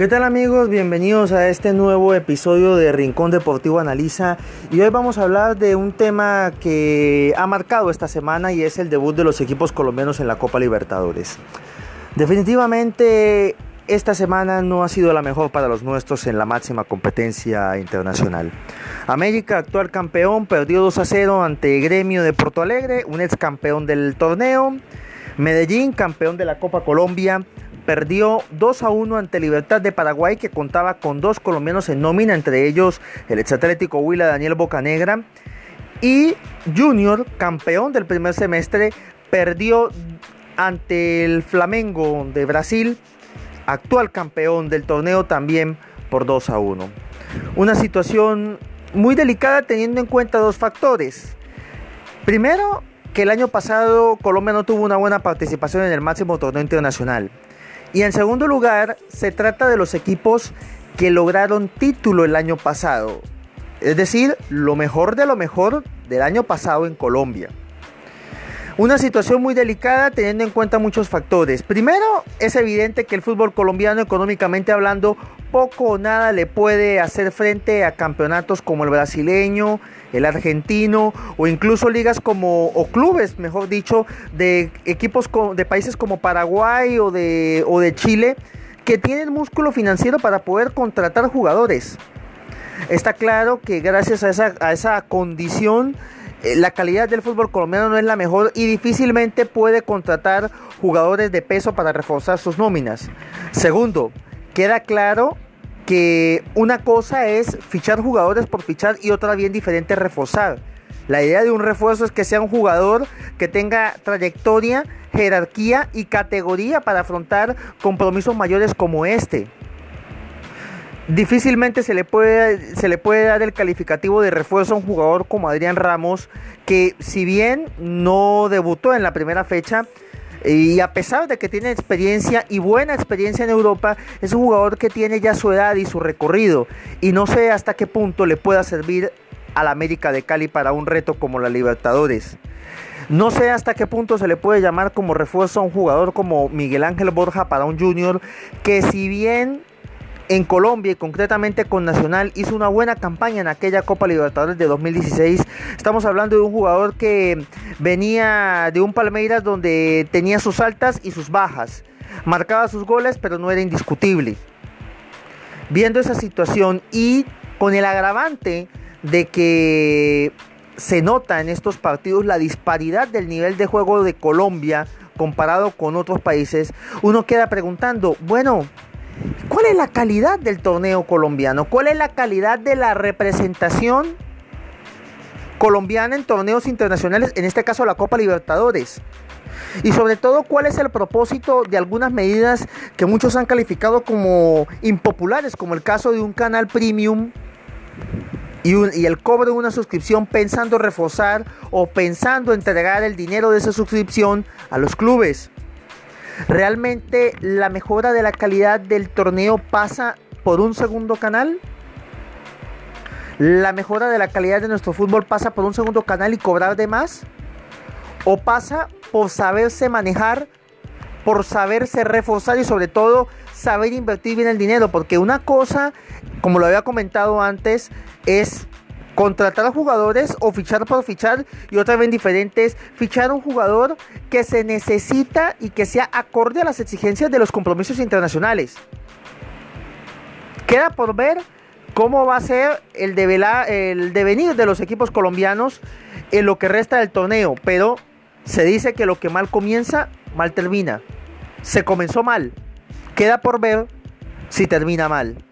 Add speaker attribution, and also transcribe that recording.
Speaker 1: ¿Qué tal amigos? Bienvenidos a este nuevo episodio de Rincón Deportivo Analiza y hoy vamos a hablar de un tema que ha marcado esta semana y es el debut de los equipos colombianos en la Copa Libertadores. Definitivamente esta semana no ha sido la mejor para los nuestros en la máxima competencia internacional. América, actual campeón, perdió 2 a 0 ante Gremio de Porto Alegre, un ex campeón del torneo. Medellín, campeón de la Copa Colombia, perdió 2 a 1 ante Libertad de Paraguay, que contaba con dos colombianos en nómina, entre ellos el exatlético Huila Daniel Bocanegra. Y Junior, campeón del primer semestre, perdió ante el Flamengo de Brasil, actual campeón del torneo también por 2 a 1. Una situación muy delicada teniendo en cuenta dos factores. Primero, que el año pasado Colombia no tuvo una buena participación en el máximo torneo internacional. Y en segundo lugar, se trata de los equipos que lograron título el año pasado. Es decir, lo mejor de lo mejor del año pasado en Colombia. Una situación muy delicada teniendo en cuenta muchos factores. Primero, es evidente que el fútbol colombiano económicamente hablando poco o nada le puede hacer frente a campeonatos como el brasileño, el argentino o incluso ligas como o clubes, mejor dicho, de equipos de países como Paraguay o de o de Chile que tienen músculo financiero para poder contratar jugadores. Está claro que gracias a esa, a esa condición la calidad del fútbol colombiano no es la mejor y difícilmente puede contratar jugadores de peso para reforzar sus nóminas. Segundo, queda claro que una cosa es fichar jugadores por fichar y otra bien diferente reforzar. La idea de un refuerzo es que sea un jugador que tenga trayectoria, jerarquía y categoría para afrontar compromisos mayores como este. Difícilmente se le, puede, se le puede dar el calificativo de refuerzo a un jugador como Adrián Ramos, que si bien no debutó en la primera fecha, y a pesar de que tiene experiencia y buena experiencia en Europa, es un jugador que tiene ya su edad y su recorrido. Y no sé hasta qué punto le pueda servir a la América de Cali para un reto como la Libertadores. No sé hasta qué punto se le puede llamar como refuerzo a un jugador como Miguel Ángel Borja para un junior que si bien en Colombia y concretamente con Nacional hizo una buena campaña en aquella Copa Libertadores de 2016. Estamos hablando de un jugador que venía de un Palmeiras donde tenía sus altas y sus bajas. Marcaba sus goles, pero no era indiscutible. Viendo esa situación y con el agravante de que se nota en estos partidos la disparidad del nivel de juego de Colombia comparado con otros países, uno queda preguntando, bueno, ¿Cuál es la calidad del torneo colombiano? ¿Cuál es la calidad de la representación colombiana en torneos internacionales, en este caso la Copa Libertadores? Y sobre todo, ¿cuál es el propósito de algunas medidas que muchos han calificado como impopulares, como el caso de un canal premium y, y, el cobro de una suscripción pensando reforzar o pensando entregar el dinero de esa suscripción a los clubes? ¿Realmente la mejora de la calidad del torneo pasa por un segundo canal? ¿La mejora de la calidad de nuestro fútbol pasa por un segundo canal y cobrar de más? ¿O pasa por saberse manejar, por saberse reforzar y sobre todo saber invertir bien el dinero? Porque una cosa, como lo había comentado antes, es contratar jugadores o fichar por fichar y otra vez diferente fichar un jugador que se necesita y que sea acorde a las exigencias de los compromisos internacionales. Queda por ver cómo va a ser el, el devenir de los equipos colombianos en lo que resta del torneo, pero se dice que lo que mal comienza, mal termina. Se comenzó mal. Queda por ver si termina mal.